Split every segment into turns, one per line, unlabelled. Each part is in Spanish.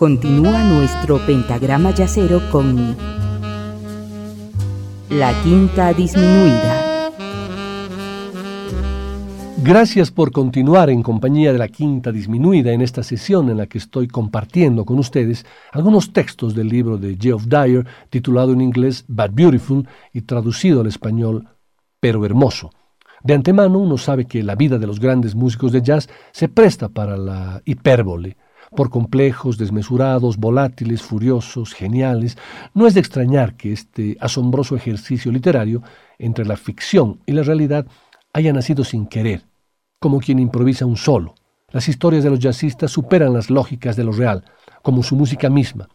Continúa nuestro pentagrama yacero con la quinta disminuida.
Gracias por continuar en compañía de la quinta disminuida en esta sesión en la que estoy compartiendo con ustedes algunos textos del libro de Geoff Dyer titulado en inglés But Beautiful y traducido al español Pero Hermoso. De antemano uno sabe que la vida de los grandes músicos de jazz se presta para la hipérbole, por complejos, desmesurados, volátiles, furiosos, geniales, no es de extrañar que este asombroso ejercicio literario entre la ficción y la realidad haya nacido sin querer, como quien improvisa un solo. Las historias de los jazzistas superan las lógicas de lo real, como su música misma.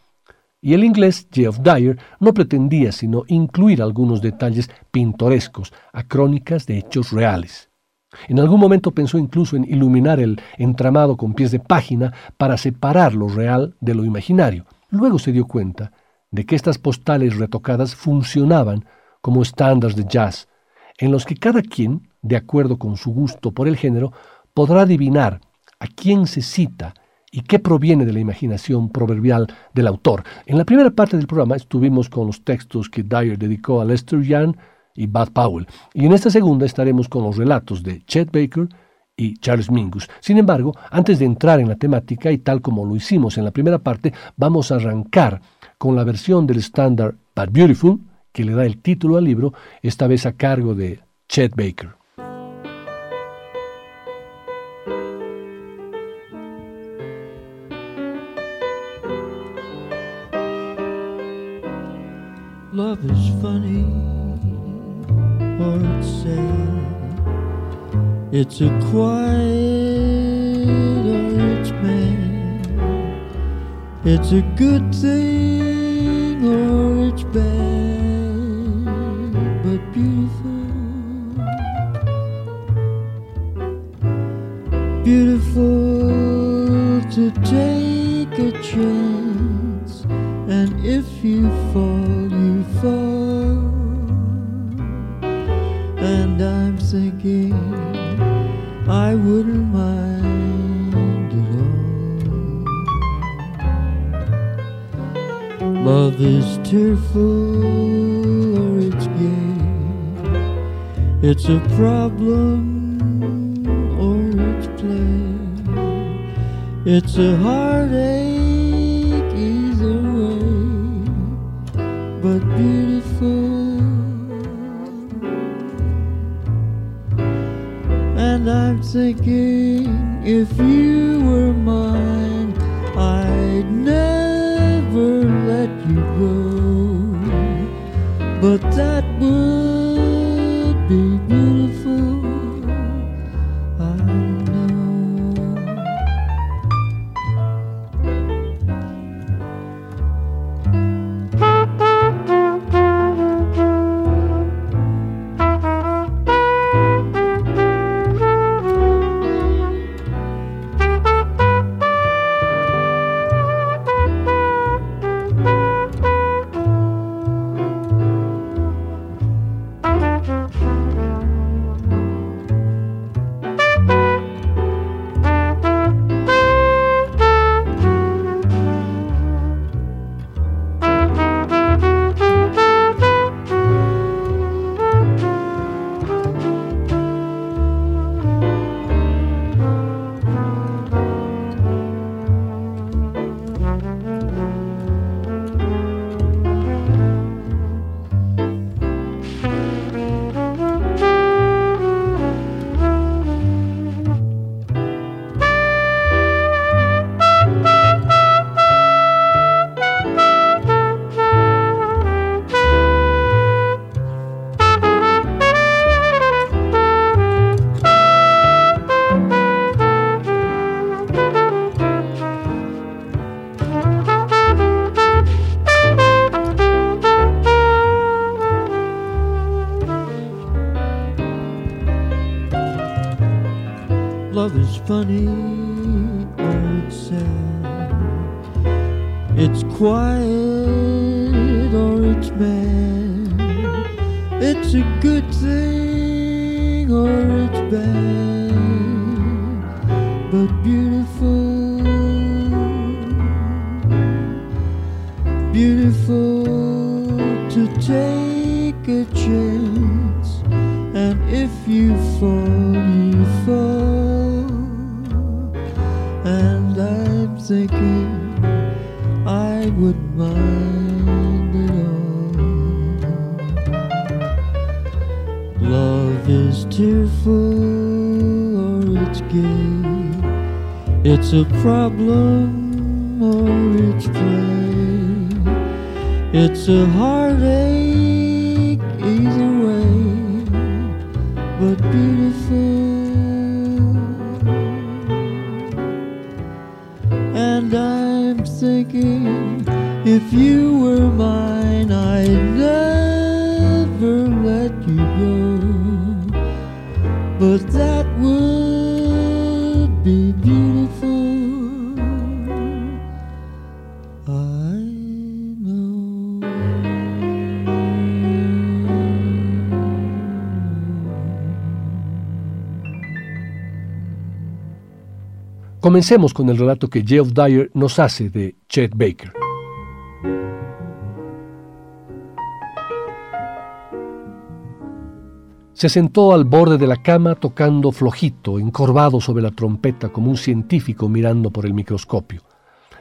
Y el inglés Geoff Dyer no pretendía sino incluir algunos detalles pintorescos a crónicas de hechos reales. En algún momento pensó incluso en iluminar el entramado con pies de página para separar lo real de lo imaginario. Luego se dio cuenta de que estas postales retocadas funcionaban como estándares de jazz, en los que cada quien, de acuerdo con su gusto por el género, podrá adivinar a quién se cita y qué proviene de la imaginación proverbial del autor. En la primera parte del programa estuvimos con los textos que Dyer dedicó a Lester Young, y Bud Powell. Y en esta segunda estaremos con los relatos de Chet Baker y Charles Mingus. Sin embargo, antes de entrar en la temática y tal como lo hicimos en la primera parte, vamos a arrancar con la versión del estándar But Beautiful, que le da el título al libro, esta vez a cargo de Chet Baker.
Love is funny. It's a quiet it's mad. It's a good thing or it's bad, but beautiful. Beautiful to take a chance, and if you fall, tearful or it's gay. It's a problem or it's play. It's a heartache either way, but beautiful. And I'm thinking if you were mine,
if you were mine, I'd never let you go. But that would be beautiful. I know.
Comencemos con el relato que Geoff Dyer nos hace de Chet Baker. Se sentó al borde de la cama tocando flojito, encorvado sobre la trompeta como un científico mirando por el microscopio,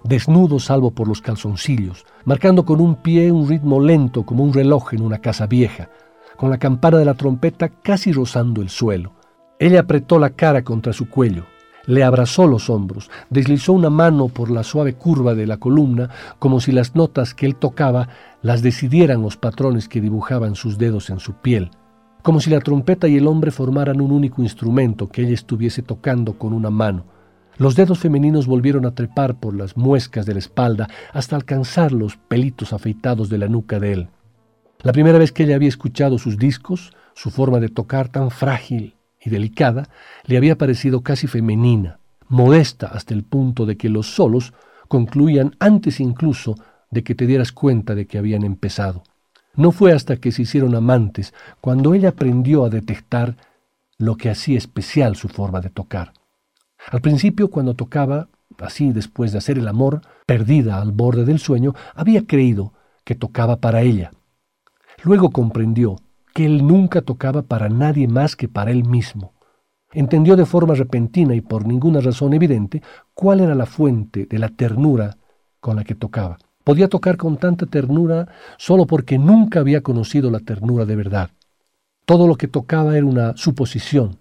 desnudo salvo por los calzoncillos, marcando con un pie un ritmo lento como un reloj en una casa vieja, con la campana de la trompeta casi rozando el suelo. Ella apretó la cara contra su cuello, le abrazó los hombros, deslizó una mano por la suave curva de la columna, como si las notas que él tocaba las decidieran los patrones que dibujaban sus dedos en su piel, como si la trompeta y el hombre formaran un único instrumento que ella estuviese tocando con una mano. Los dedos femeninos volvieron a trepar por las muescas de la espalda hasta alcanzar los pelitos afeitados de la nuca de él. La primera vez que ella había escuchado sus discos, su forma de tocar tan frágil y delicada, le había parecido casi femenina, modesta hasta el punto de que los solos concluían antes incluso de que te dieras cuenta de que habían empezado. No fue hasta que se hicieron amantes cuando ella aprendió a detectar lo que hacía especial su forma de tocar. Al principio, cuando tocaba, así después de hacer el amor, perdida al borde del sueño, había creído que tocaba para ella. Luego comprendió que él nunca tocaba para nadie más que para él mismo. Entendió de forma repentina y por ninguna razón evidente cuál era la fuente de la ternura con la que tocaba. Podía tocar con tanta ternura solo porque nunca había conocido la ternura de verdad. Todo lo que tocaba era una suposición.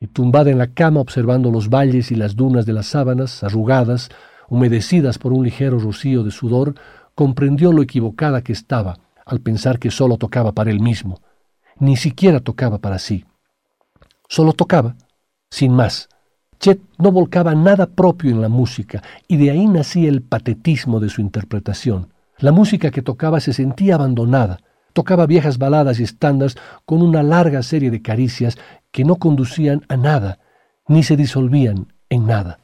Y tumbada en la cama observando los valles y las dunas de las sábanas, arrugadas, humedecidas por un ligero rocío de sudor, comprendió lo equivocada que estaba al pensar que solo tocaba para él mismo. Ni siquiera tocaba para sí. Solo tocaba, sin más. Chet no volcaba nada propio en la música, y de ahí nacía el patetismo de su interpretación. La música que tocaba se sentía abandonada, tocaba viejas baladas y estándares con una larga serie de caricias que no conducían a nada, ni se disolvían en nada.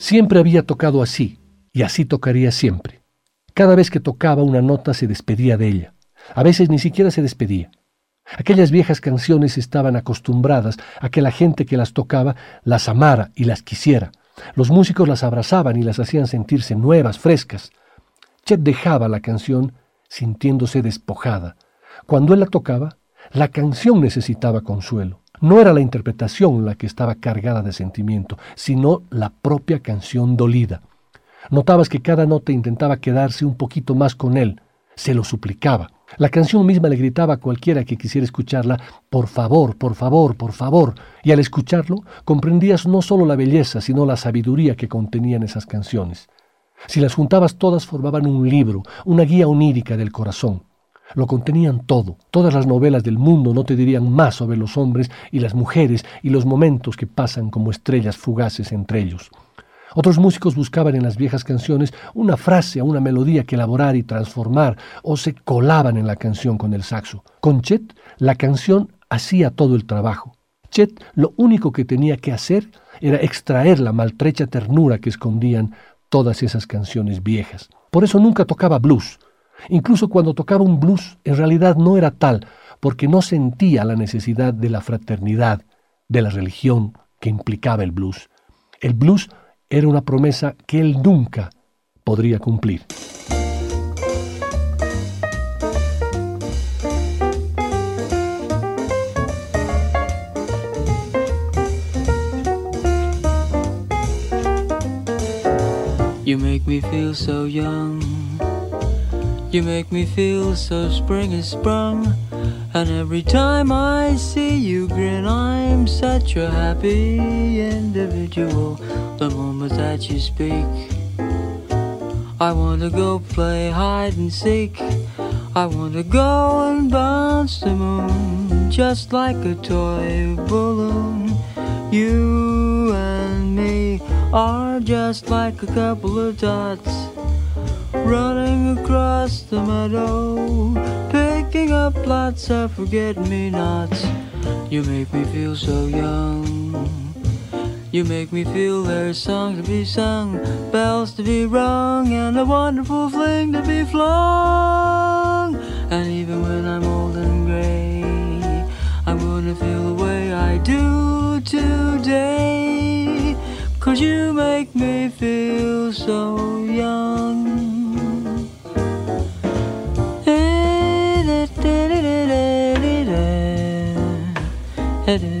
Siempre había tocado así, y así tocaría siempre. Cada vez que tocaba una nota se despedía de ella. A veces ni siquiera se despedía. Aquellas viejas canciones estaban acostumbradas a que la gente que las tocaba las amara y las quisiera. Los músicos las abrazaban y las hacían sentirse nuevas, frescas. Chet dejaba la canción sintiéndose despojada. Cuando él la tocaba, la canción necesitaba consuelo. No era la interpretación la que estaba cargada de sentimiento, sino la propia canción dolida. Notabas que cada nota intentaba quedarse un poquito más con él, se lo suplicaba. La canción misma le gritaba a cualquiera que quisiera escucharla, por favor, por favor, por favor, y al escucharlo comprendías no solo la belleza, sino la sabiduría que contenían esas canciones. Si las juntabas todas formaban un libro, una guía onírica del corazón. Lo contenían todo. Todas las novelas del mundo no te dirían más sobre los hombres y las mujeres y los momentos que pasan como estrellas fugaces entre ellos. Otros músicos buscaban en las viejas canciones una frase o una melodía que elaborar y transformar, o se colaban en la canción con el saxo. Con Chet, la canción hacía todo el trabajo. Chet lo único que tenía que hacer era extraer la maltrecha ternura que escondían todas esas canciones viejas. Por eso nunca tocaba blues. Incluso cuando tocaba un blues, en realidad no era tal, porque no sentía la necesidad de la fraternidad, de la religión que implicaba el blues. El blues era una promesa que él nunca podría cumplir.
You make me feel so young. You make me feel so spring is sprung. And every time I see you grin, I'm such a happy individual. The moment that you speak, I wanna go play hide and seek. I wanna go and bounce the moon just like a toy balloon. You and me are just like a couple of dots running across the meadow, picking up lots of forget-me-nots. You make me feel so young. You make me feel there's songs to be sung, bells to be rung, and a wonderful fling to be flung. And even when I'm old and gray, I'm gonna feel the way I do today. Cause you make me feel so young. You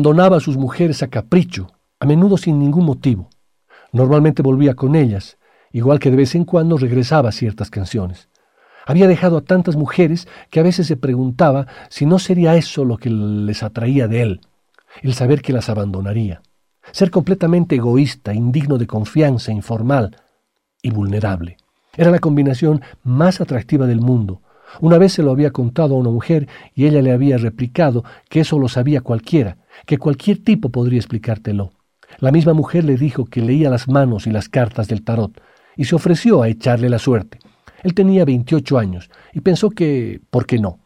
Abandonaba a sus mujeres a capricho, a menudo sin ningún motivo. Normalmente volvía con ellas, igual que de vez en cuando regresaba a ciertas canciones. Había dejado a tantas mujeres que a veces se preguntaba si no sería eso lo que les atraía de él, el saber que las abandonaría, ser completamente egoísta, indigno de confianza, informal y vulnerable. Era la combinación más atractiva del mundo. Una vez se lo había contado a una mujer y ella le había replicado que eso lo sabía cualquiera, que cualquier tipo podría explicártelo. La misma mujer le dijo que leía las manos y las cartas del tarot y se ofreció a echarle la suerte. Él tenía 28 años y pensó que, ¿por qué no?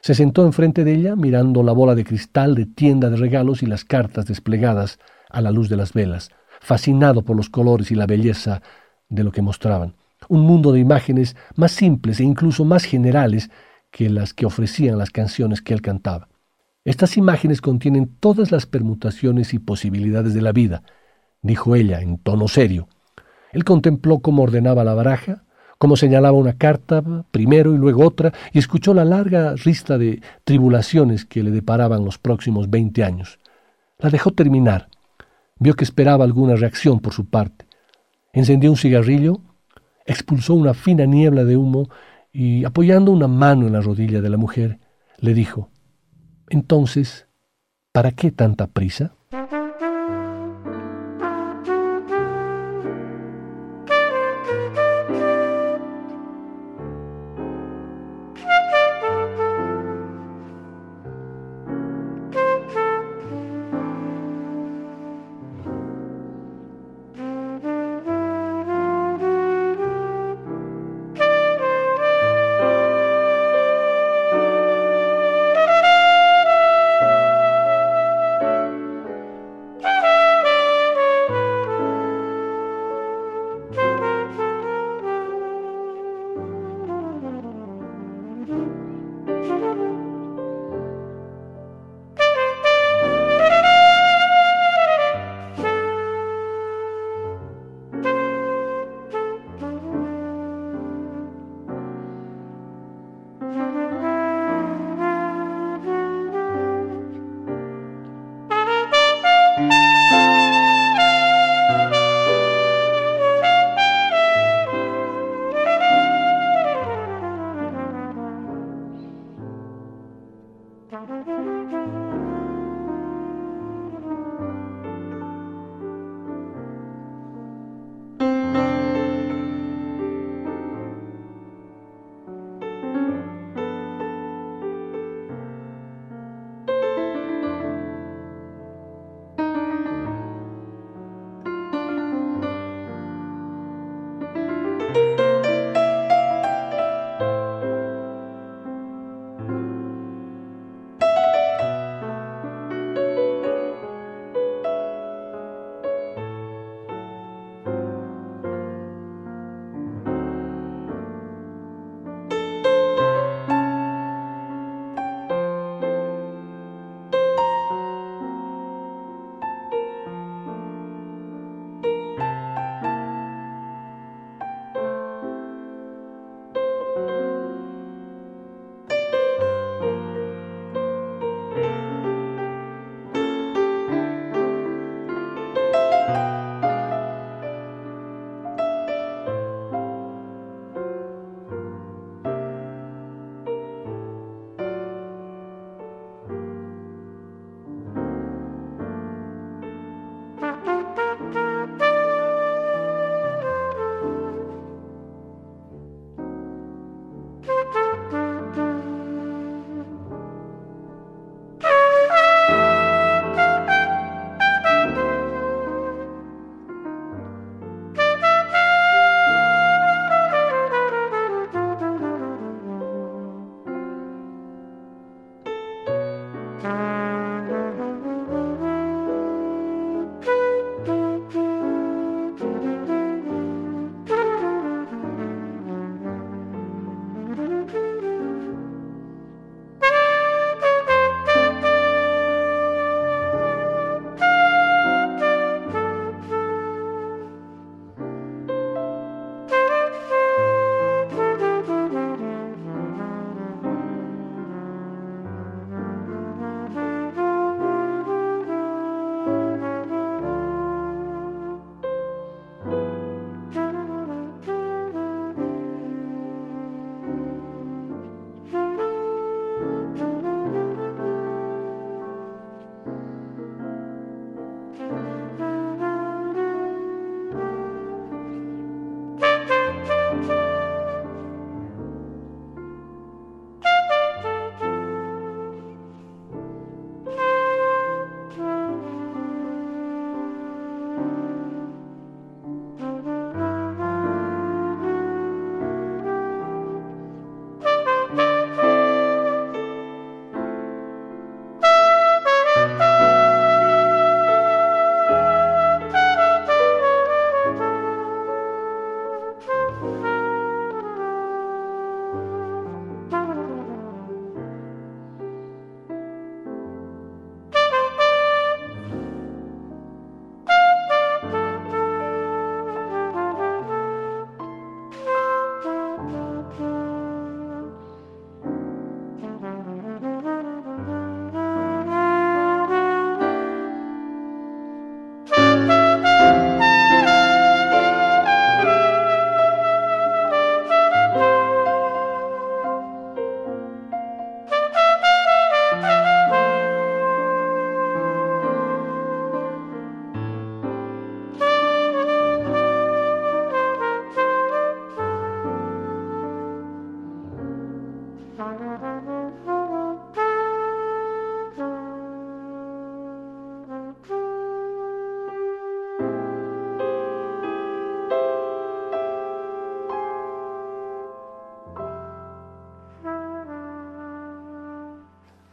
Se sentó enfrente de ella mirando la bola de cristal de tienda de regalos y las cartas desplegadas a la luz de las velas, fascinado por los colores y la belleza de lo que mostraban. Un mundo de imágenes más simples e incluso más generales que las que ofrecían las canciones que él cantaba. Estas imágenes contienen todas las permutaciones y posibilidades de la vida, dijo ella en tono serio. Él contempló cómo ordenaba la baraja, cómo señalaba una carta primero y luego otra, y escuchó la larga lista de tribulaciones que le deparaban los próximos veinte años. La dejó terminar. Vio que esperaba alguna reacción por su parte. Encendió un cigarrillo, expulsó una fina niebla de humo y, apoyando una mano en la rodilla de la mujer, le dijo, Entonces, ¿para qué tanta prisa?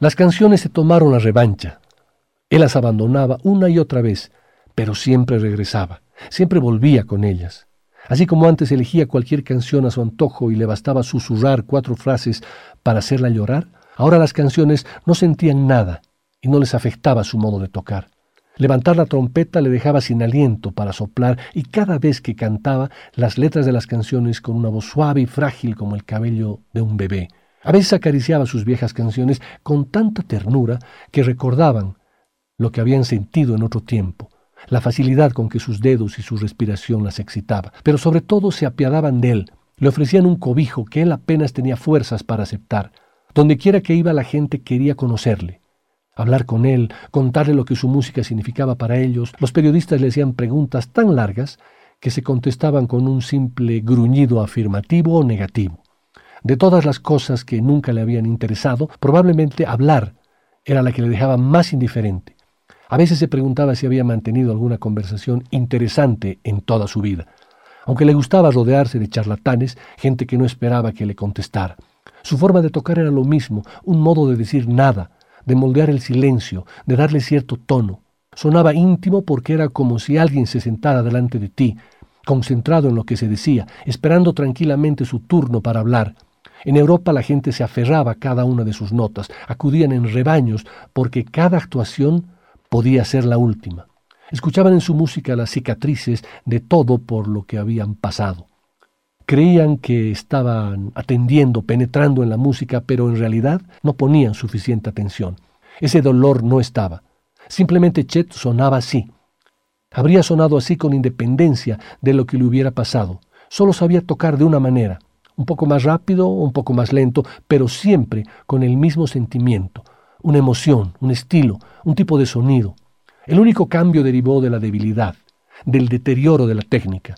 Las canciones se tomaron la revancha. Él las abandonaba una y otra vez, pero siempre regresaba, siempre volvía con ellas. Así como antes elegía cualquier canción a su antojo y le bastaba susurrar cuatro frases para hacerla llorar, ahora las canciones no sentían nada y no les afectaba su modo de tocar. Levantar la trompeta le dejaba sin aliento para soplar y cada vez que cantaba las letras de las canciones con una voz suave y frágil como el cabello de un bebé. A veces acariciaba sus viejas canciones con tanta ternura que recordaban lo que habían sentido en otro tiempo, la facilidad con que sus dedos y su respiración las excitaba, pero sobre todo se apiadaban de él, le ofrecían un cobijo que él apenas tenía fuerzas para aceptar. Donde quiera que iba la gente quería conocerle, hablar con él, contarle lo que su música significaba para ellos. Los periodistas le hacían preguntas tan largas que se contestaban con un simple gruñido afirmativo o negativo. De todas las cosas que nunca le habían interesado, probablemente hablar era la que le dejaba más indiferente. A veces se preguntaba si había mantenido alguna conversación interesante en toda su vida, aunque le gustaba rodearse de charlatanes, gente que no esperaba que le contestara. Su forma de tocar era lo mismo, un modo de decir nada, de moldear el silencio, de darle cierto tono. Sonaba íntimo porque era como si alguien se sentara delante de ti, concentrado en lo que se decía, esperando tranquilamente su turno para hablar. En Europa la gente se aferraba a cada una de sus notas, acudían en rebaños porque cada actuación podía ser la última. Escuchaban en su música las cicatrices de todo por lo que habían pasado. Creían que estaban atendiendo, penetrando en la música, pero en realidad no ponían suficiente atención. Ese dolor no estaba. Simplemente Chet sonaba así. Habría sonado así con independencia de lo que le hubiera pasado. Solo sabía tocar de una manera, un poco más rápido, un poco más lento, pero siempre con el mismo sentimiento, una emoción, un estilo, un tipo de sonido. El único cambio derivó de la debilidad, del deterioro de la técnica.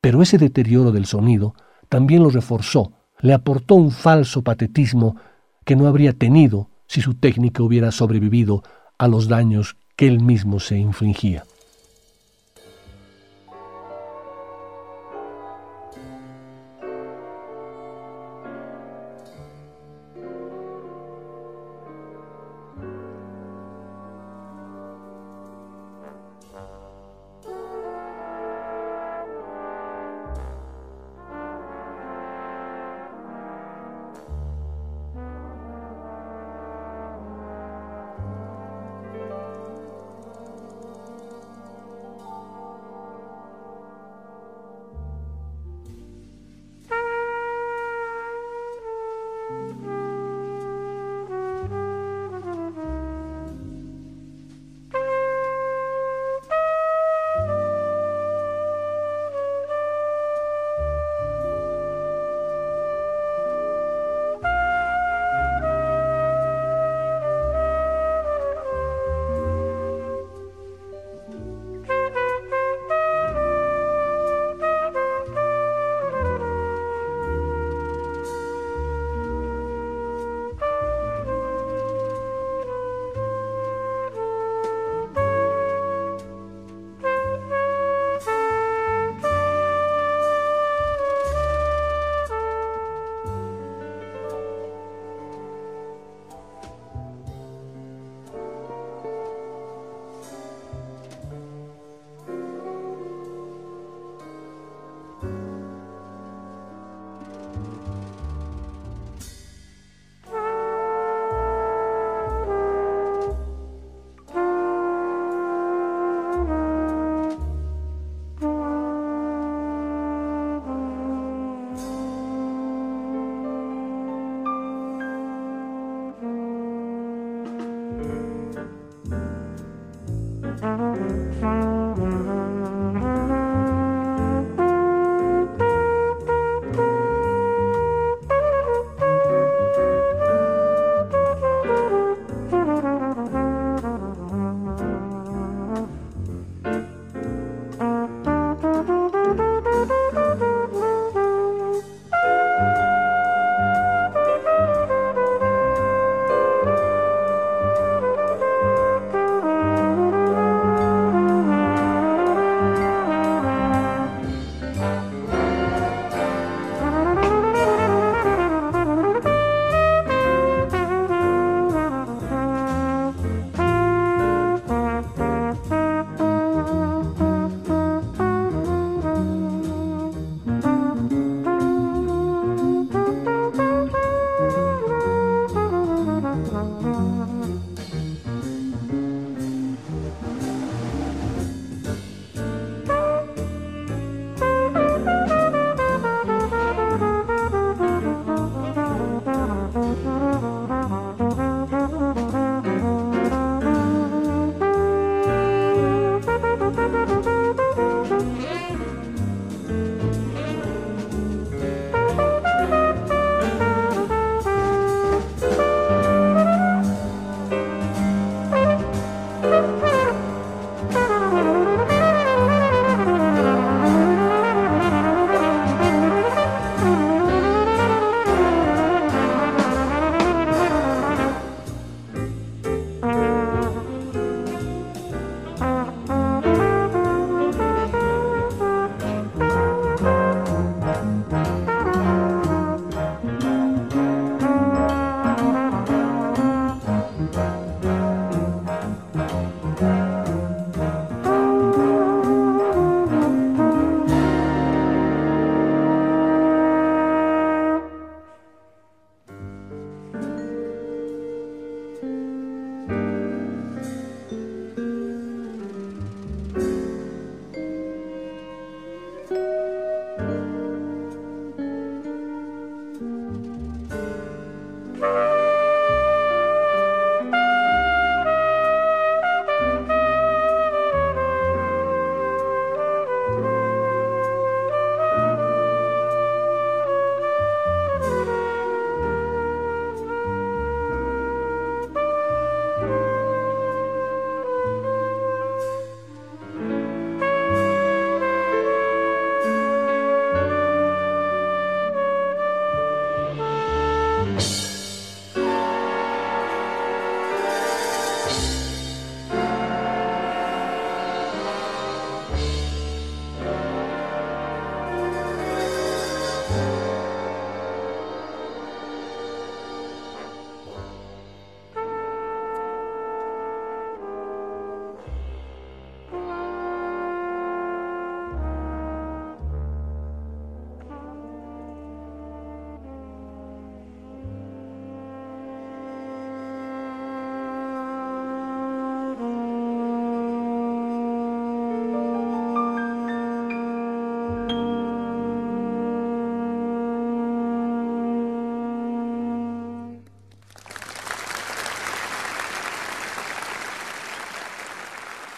Pero ese deterioro del sonido también lo reforzó, le aportó un falso patetismo que no habría tenido si su técnica hubiera sobrevivido a los daños que él mismo se infligía.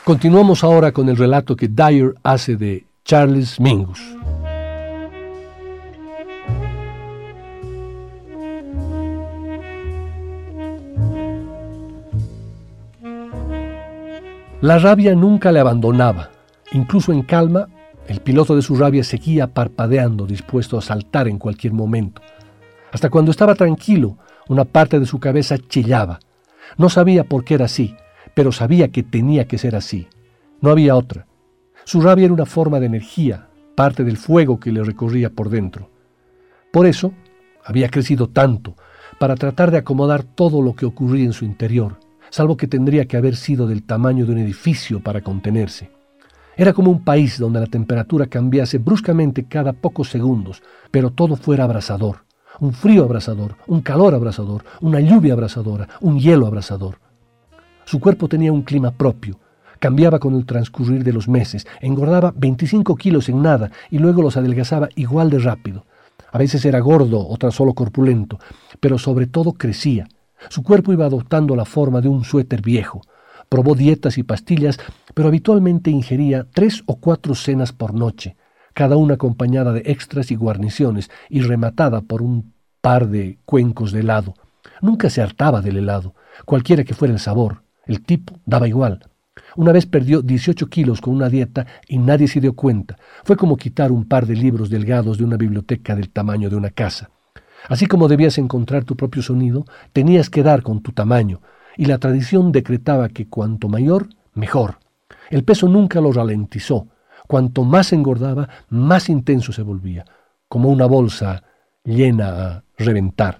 Continuamos ahora con el relato que Dyer hace de Charles Mingus. La rabia nunca le abandonaba. Incluso en calma, el piloto de su rabia seguía parpadeando, dispuesto a saltar en cualquier momento. Hasta cuando estaba tranquilo, una parte de su cabeza chillaba. No sabía por qué era así, pero sabía que tenía que ser así. No había otra. Su rabia era una forma de energía, parte del fuego que le recorría por dentro. Por eso, había crecido tanto, para tratar de acomodar todo lo que ocurría en su interior, salvo que tendría que haber sido del tamaño de un edificio para contenerse. Era como un país donde la temperatura cambiase bruscamente cada pocos segundos, pero todo fuera abrasador. Un frío abrasador, un calor abrasador, una lluvia abrasadora, un hielo abrasador. Su cuerpo tenía un clima propio, cambiaba con el transcurrir de los meses, engordaba 25 kilos en nada y luego los adelgazaba igual de rápido. A veces era gordo o tan solo corpulento, pero sobre todo crecía, su cuerpo iba adoptando la forma de un suéter viejo. Probó dietas y pastillas, pero habitualmente ingería tres o cuatro cenas por noche, cada una acompañada de extras y guarniciones y rematada por un par de cuencos de helado. Nunca se hartaba del helado, cualquiera que fuera el sabor. El tipo daba igual. Una vez perdió 18 kilos con una dieta y nadie se dio cuenta. Fue como quitar un par de libros delgados de una biblioteca del tamaño de una casa. Así como debías encontrar tu propio sonido, tenías que dar con tu tamaño, y la tradición decretaba que cuanto mayor, mejor. El peso nunca lo ralentizó. Cuanto más engordaba, más intenso se volvía, como una bolsa llena a reventar.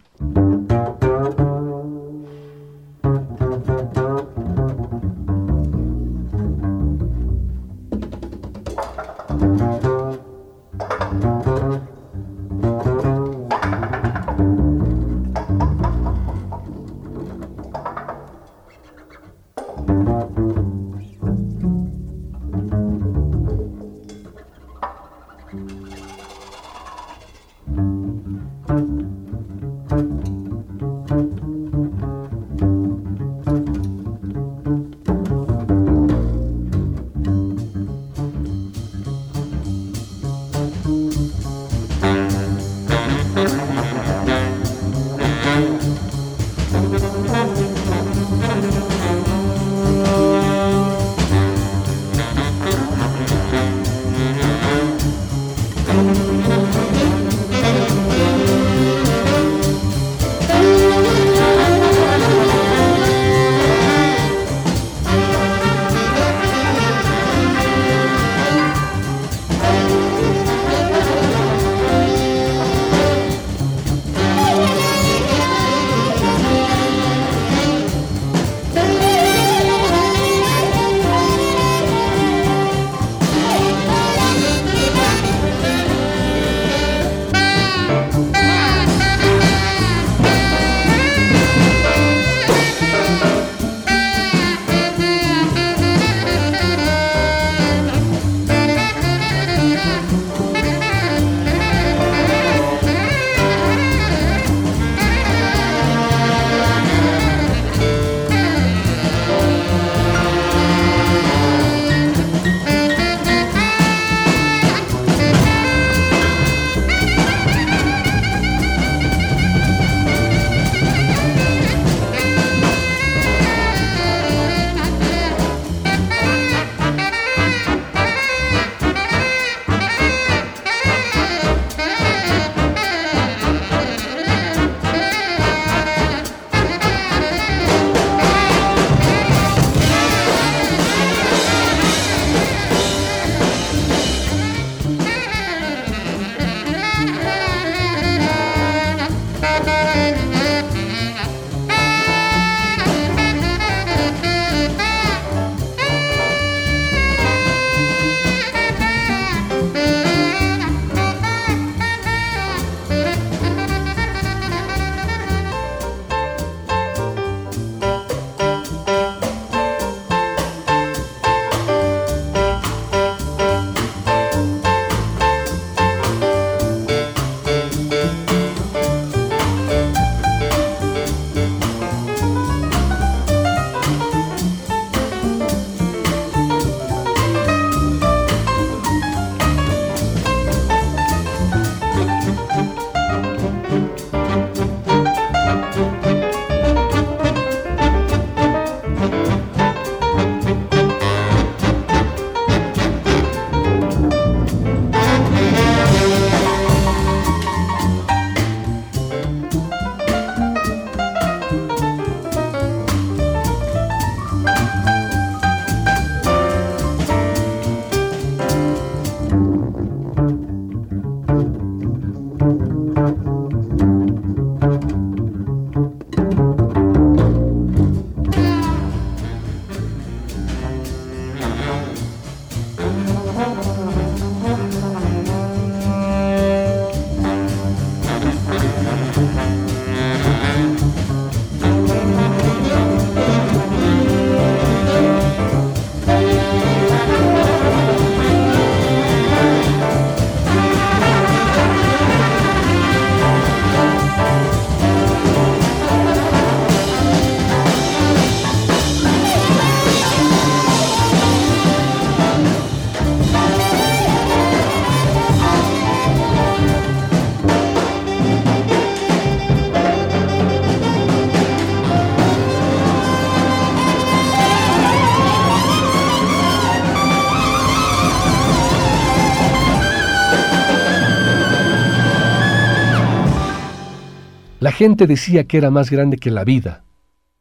Gente decía que era más grande que la vida,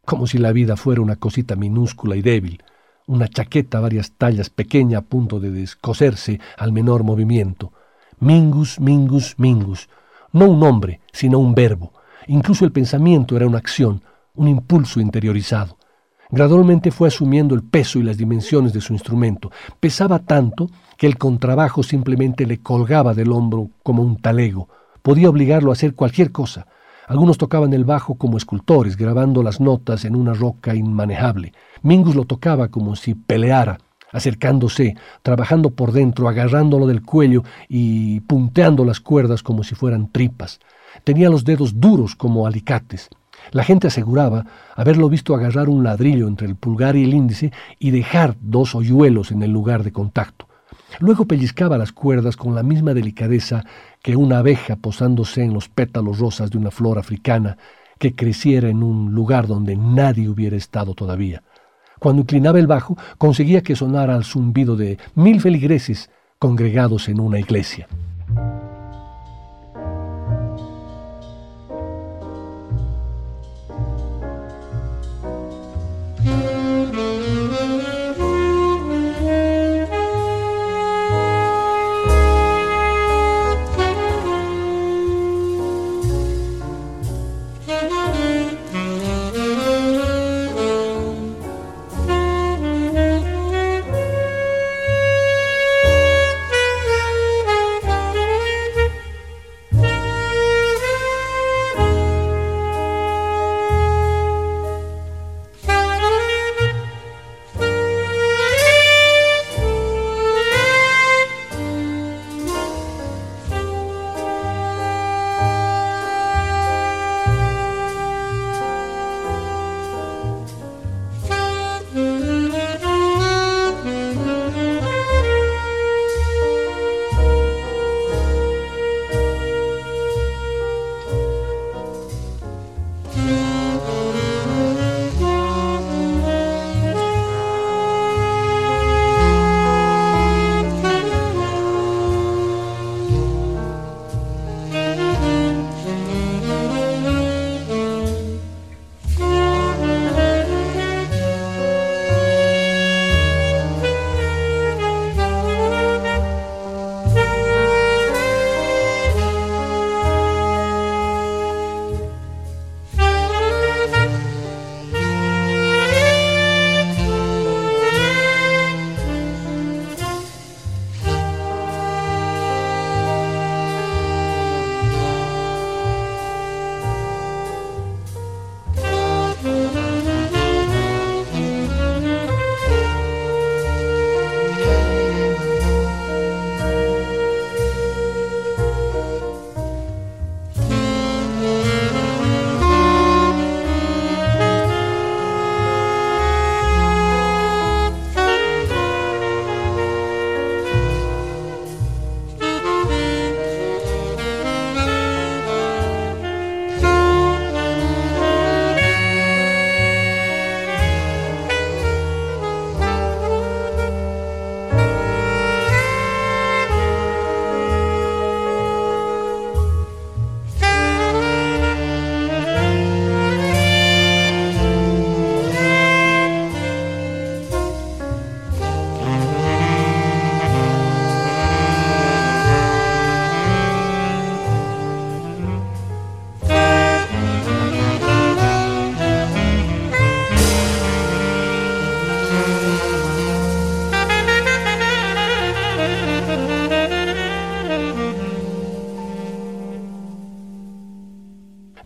como si la vida fuera una cosita minúscula y débil, una chaqueta a varias tallas pequeña a punto de descoserse al menor movimiento. Mingus, mingus, mingus. No un hombre, sino un verbo. Incluso el pensamiento era una acción, un impulso interiorizado. Gradualmente fue asumiendo el peso y las dimensiones de su instrumento. Pesaba tanto que el contrabajo simplemente le colgaba del hombro como un talego. Podía obligarlo a hacer cualquier cosa. Algunos tocaban el bajo como escultores, grabando las notas en una roca inmanejable. Mingus lo tocaba como si peleara, acercándose, trabajando por dentro, agarrándolo del cuello y punteando las cuerdas como si fueran tripas. Tenía los dedos duros como alicates. La gente aseguraba haberlo visto agarrar un ladrillo entre el pulgar y el índice y dejar dos hoyuelos en el lugar de contacto. Luego pellizcaba las cuerdas con la misma delicadeza que una abeja posándose en los pétalos rosas de una flor africana que creciera en un lugar donde nadie hubiera estado todavía. Cuando inclinaba el bajo, conseguía que sonara al zumbido de mil feligreses congregados en una iglesia.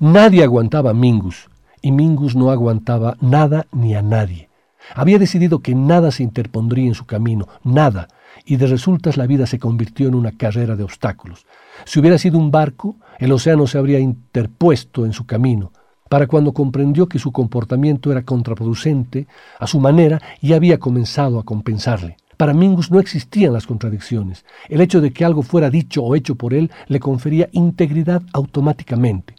Nadie aguantaba a Mingus, y Mingus no aguantaba nada ni a nadie. Había decidido que nada se interpondría en su camino, nada, y de resultas la vida se convirtió en una carrera de obstáculos. Si hubiera sido un barco, el océano se habría interpuesto en su camino. Para cuando comprendió que su comportamiento era contraproducente, a su manera, y había comenzado a compensarle. Para Mingus no existían las contradicciones. El hecho de que algo fuera dicho o hecho por él le confería integridad automáticamente.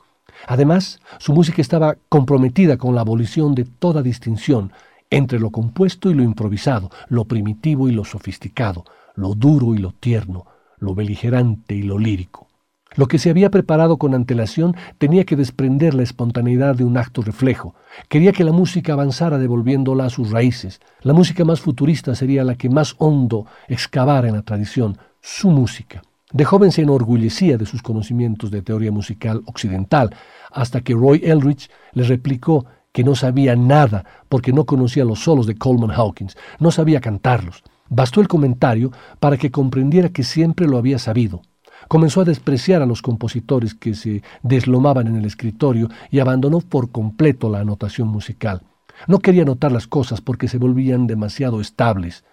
Además, su música estaba comprometida con la abolición de toda distinción entre lo compuesto y lo improvisado, lo primitivo y lo sofisticado, lo duro y lo tierno, lo beligerante y lo lírico. Lo que se había preparado con antelación tenía que desprender la espontaneidad de un acto reflejo. Quería que la música avanzara devolviéndola a sus raíces. La música más futurista sería la que más hondo excavara en la tradición, su música. De joven se enorgullecía de sus conocimientos de teoría musical occidental, hasta que Roy Eldridge le replicó que no sabía nada porque no conocía los solos de Coleman Hawkins, no sabía cantarlos. Bastó el comentario para que comprendiera que siempre lo había sabido. Comenzó a despreciar a los compositores que se deslomaban en el escritorio y abandonó por completo la anotación musical. No quería anotar las cosas porque se volvían demasiado estables.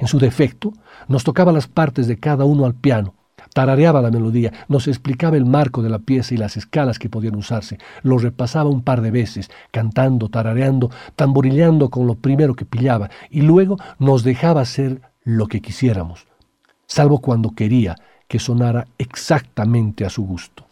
En su defecto, nos tocaba las partes de cada uno al piano, tarareaba la melodía, nos explicaba el marco de la pieza y las escalas que podían usarse, lo repasaba un par de veces, cantando, tarareando, tamborilleando con lo primero que pillaba, y luego nos dejaba hacer lo que quisiéramos, salvo cuando quería que sonara exactamente a su gusto.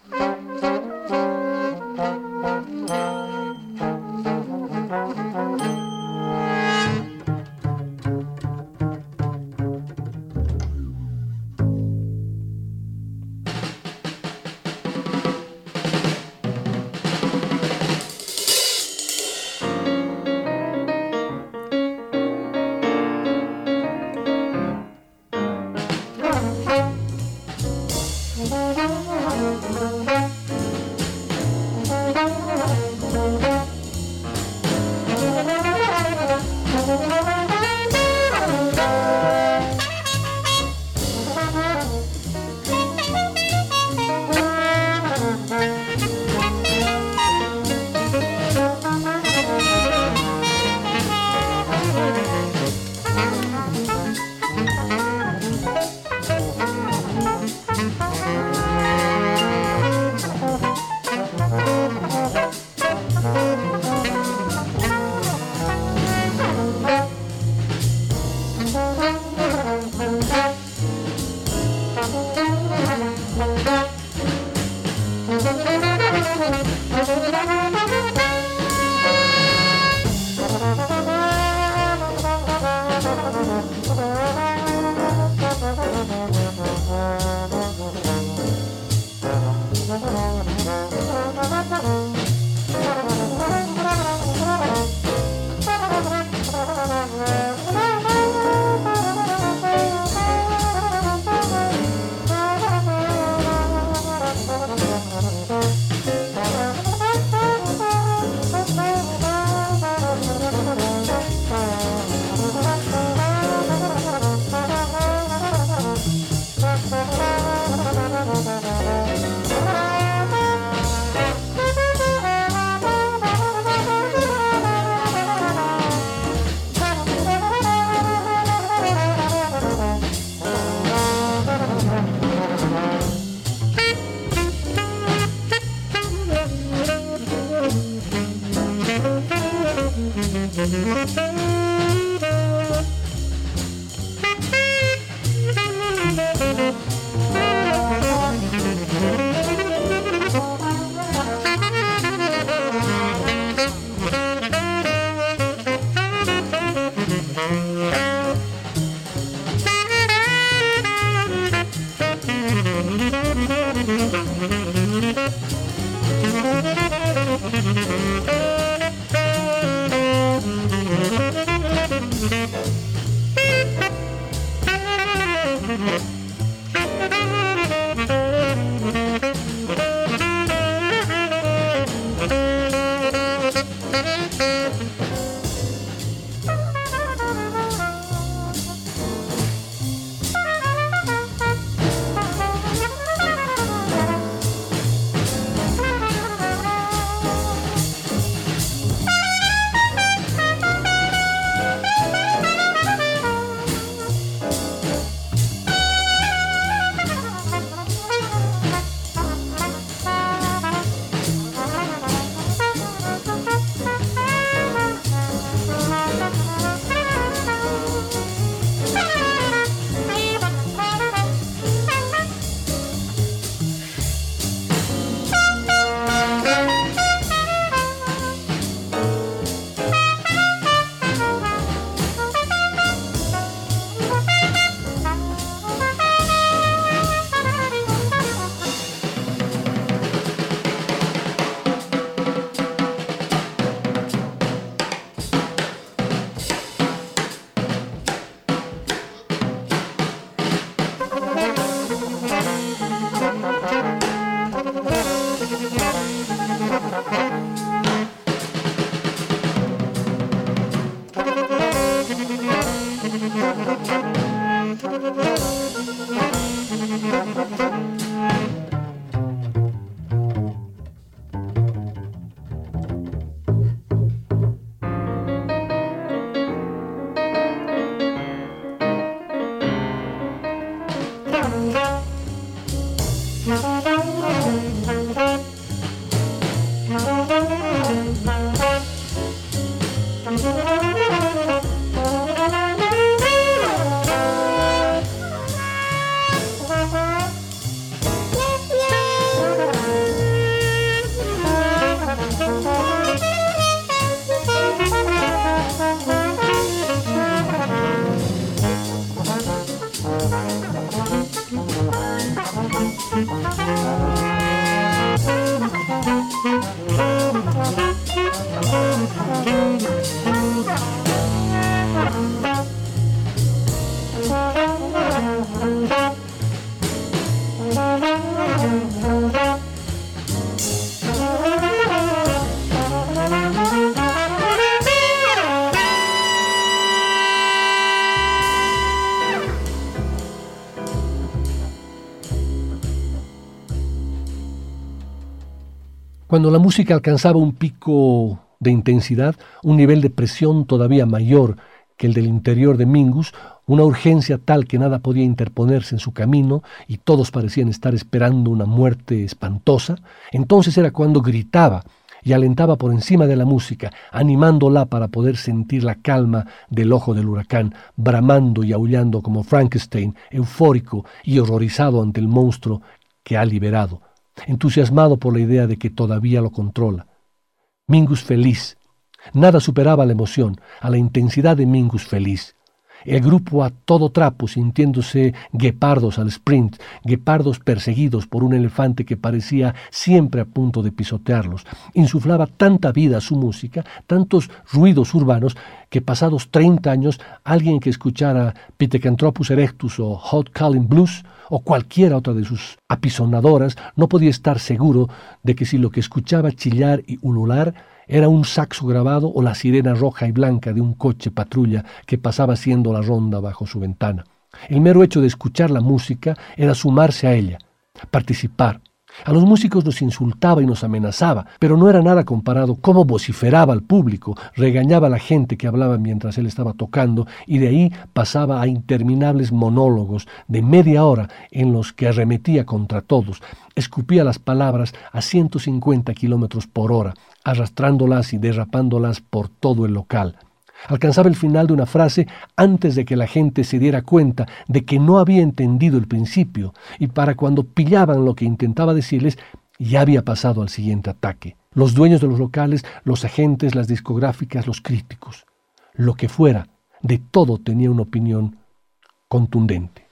Cuando la música alcanzaba un pico de intensidad, un nivel de presión todavía mayor que el del interior de Mingus, una urgencia tal que nada podía interponerse en su camino y todos parecían estar esperando una muerte espantosa, entonces era cuando gritaba y alentaba por encima de la música, animándola para poder sentir la calma del ojo del huracán, bramando y aullando como Frankenstein, eufórico y horrorizado ante el monstruo que ha liberado entusiasmado por la idea de que todavía lo controla. Mingus feliz. Nada superaba la emoción, a la intensidad de Mingus feliz. El grupo a todo trapo, sintiéndose guepardos al sprint, guepardos perseguidos por un elefante que parecía siempre a punto de pisotearlos. Insuflaba tanta vida a su música, tantos ruidos urbanos, que pasados treinta años alguien que escuchara Pithecanthropus erectus o Hot Calling Blues o cualquiera otra de sus apisonadoras no podía estar seguro de que si lo que escuchaba chillar y ulular era un saxo grabado o la sirena roja y blanca de un coche patrulla que pasaba haciendo la ronda bajo su ventana. El mero hecho de escuchar la música era sumarse a ella, participar, a los músicos nos insultaba y nos amenazaba, pero no era nada comparado cómo vociferaba al público, regañaba a la gente que hablaba mientras él estaba tocando y de ahí pasaba a interminables monólogos de media hora en los que arremetía contra todos, escupía las palabras a 150 kilómetros por hora, arrastrándolas y derrapándolas por todo el local. Alcanzaba el final de una frase antes de que la gente se diera cuenta de que no había entendido el principio y para cuando pillaban lo que intentaba decirles, ya había pasado al siguiente ataque. Los dueños de los locales, los agentes, las discográficas, los críticos, lo que fuera, de todo tenía una opinión contundente.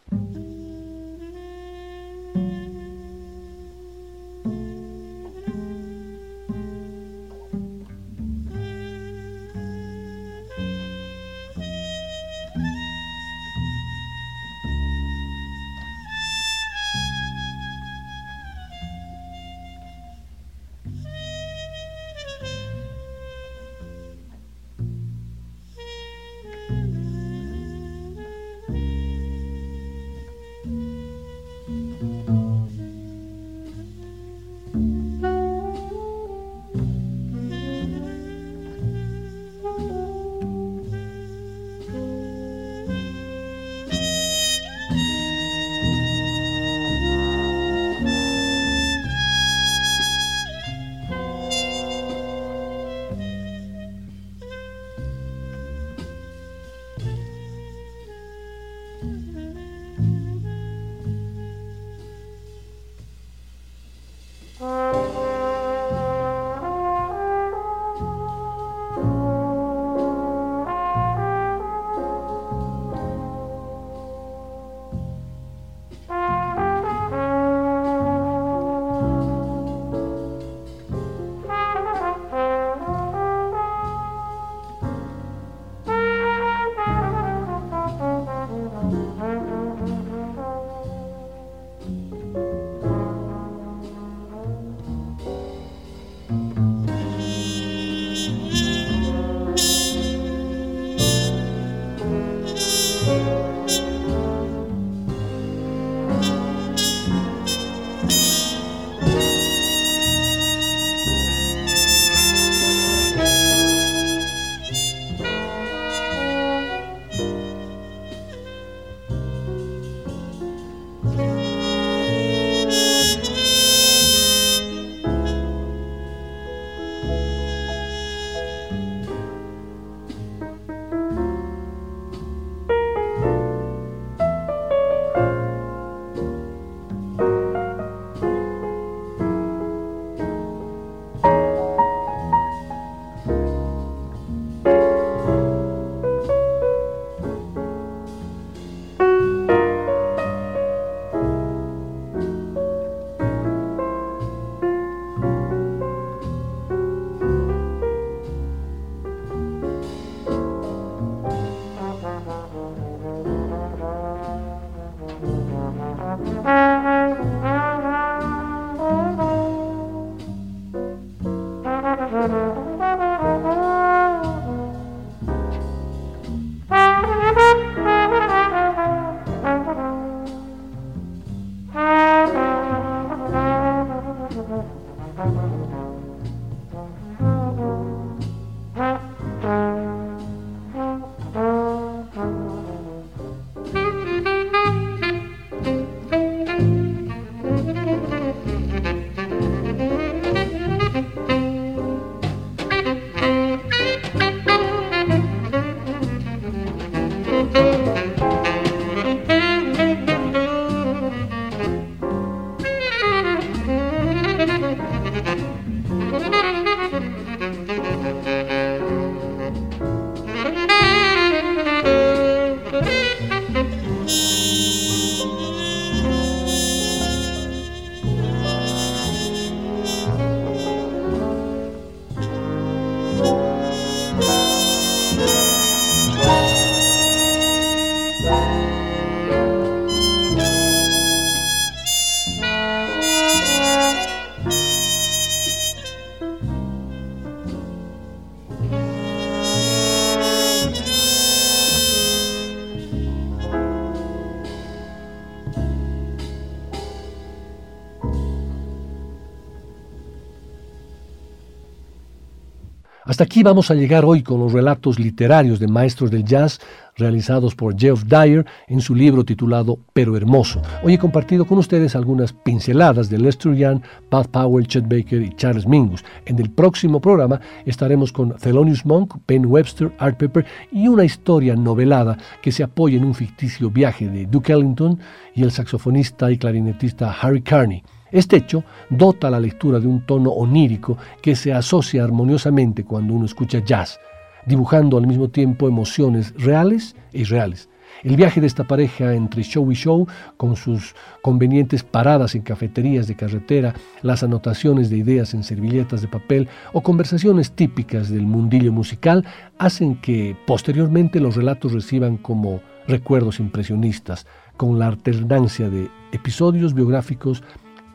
Hasta aquí vamos a llegar hoy con los relatos literarios de maestros del jazz realizados por Geoff Dyer en su libro titulado Pero Hermoso. Hoy he compartido con ustedes algunas pinceladas de Lester Young, Pat Powell, Chet Baker y Charles Mingus. En el próximo programa estaremos con Thelonious Monk, Ben Webster, Art Pepper y una historia novelada que se apoya en un ficticio viaje de Duke Ellington y el saxofonista y clarinetista Harry Carney. Este hecho dota la lectura de un tono onírico que se asocia armoniosamente cuando uno escucha jazz, dibujando al mismo tiempo emociones reales e irreales. El viaje de esta pareja entre show y show, con sus convenientes paradas en cafeterías de carretera, las anotaciones de ideas en servilletas de papel o conversaciones típicas del mundillo musical, hacen que posteriormente los relatos reciban como recuerdos impresionistas, con la alternancia de episodios biográficos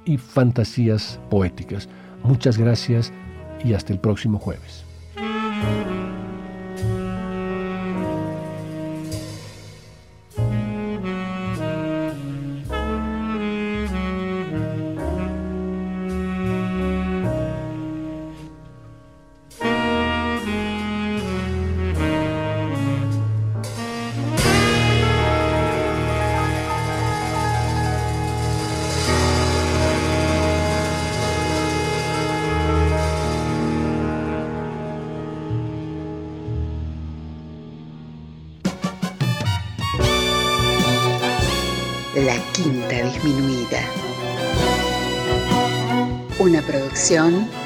y fantasías poéticas. Muchas gracias y hasta el próximo jueves.
Una